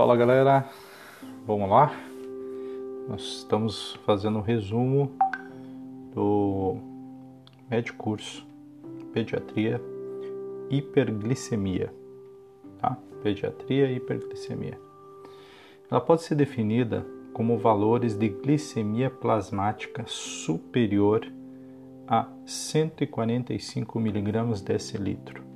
Fala galera, vamos lá? Nós estamos fazendo um resumo do médio curso Pediatria Hiperglicemia, tá? Pediatria Hiperglicemia. Ela pode ser definida como valores de glicemia plasmática superior a 145 mg decilitro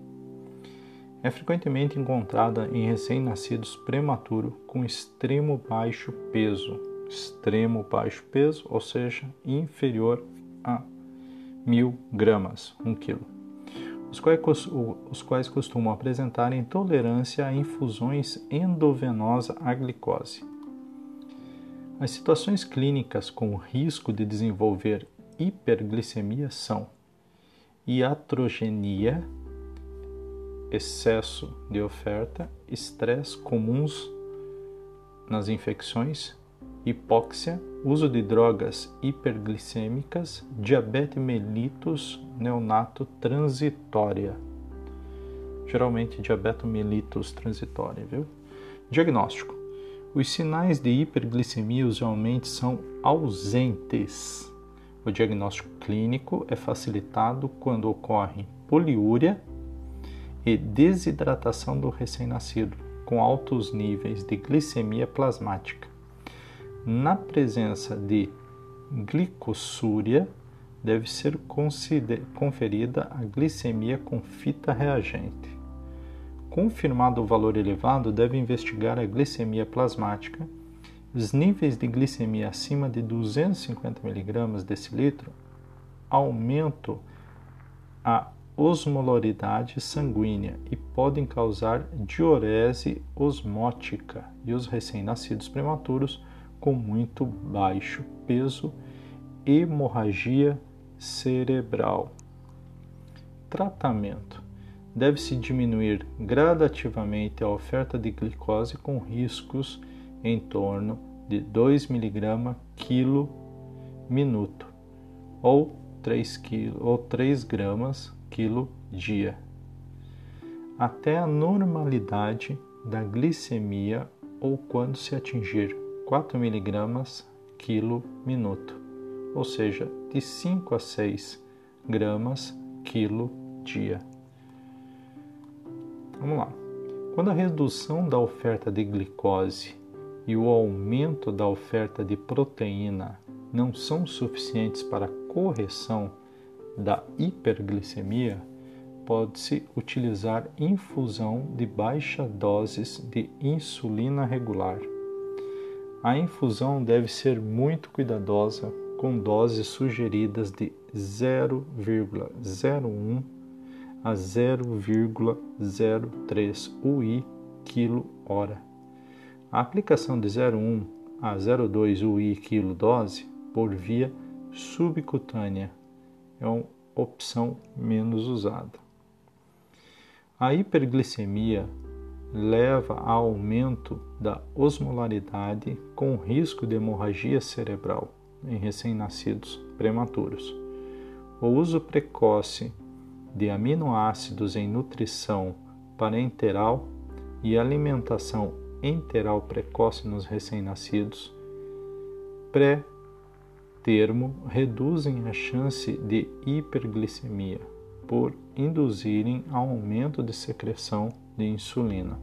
é frequentemente encontrada em recém-nascidos prematuro com extremo baixo peso, extremo baixo peso, ou seja, inferior a 1000 gramas, 1 kg, os quais, os quais costumam apresentar intolerância a infusões endovenosa à glicose. As situações clínicas com risco de desenvolver hiperglicemia são iatrogenia, excesso de oferta, estresse comuns nas infecções, hipóxia, uso de drogas hiperglicêmicas, diabetes mellitus neonato transitória. Geralmente diabetes mellitus transitória, viu? Diagnóstico. Os sinais de hiperglicemia usualmente são ausentes. O diagnóstico clínico é facilitado quando ocorre poliúria e desidratação do recém-nascido, com altos níveis de glicemia plasmática. Na presença de glicossúria, deve ser conferida a glicemia com fita reagente. Confirmado o valor elevado, deve investigar a glicemia plasmática. Os níveis de glicemia acima de 250 mg decilitro aumento a osmolaridade sanguínea e podem causar diurese osmótica e os recém-nascidos prematuros com muito baixo peso, hemorragia cerebral. Tratamento: deve-se diminuir gradativamente a oferta de glicose com riscos em torno de 2 mg quilo minuto ou 3, kg, ou 3 gramas quilo dia, até a normalidade da glicemia ou quando se atingir 4 mg quilo minuto, ou seja, de 5 a 6 gramas quilo dia. Vamos lá. Quando a redução da oferta de glicose e o aumento da oferta de proteína não são suficientes para correção da hiperglicemia, pode-se utilizar infusão de baixa doses de insulina regular. A infusão deve ser muito cuidadosa, com doses sugeridas de 0,01 a 0,03 UI quilo hora. A aplicação de 0,1 a 0,2 UI quilo dose por via subcutânea é uma opção menos usada. A hiperglicemia leva a aumento da osmolaridade com risco de hemorragia cerebral em recém-nascidos prematuros. O uso precoce de aminoácidos em nutrição parenteral e alimentação enteral precoce nos recém-nascidos pré termo reduzem a chance de hiperglicemia por induzirem aumento de secreção de insulina.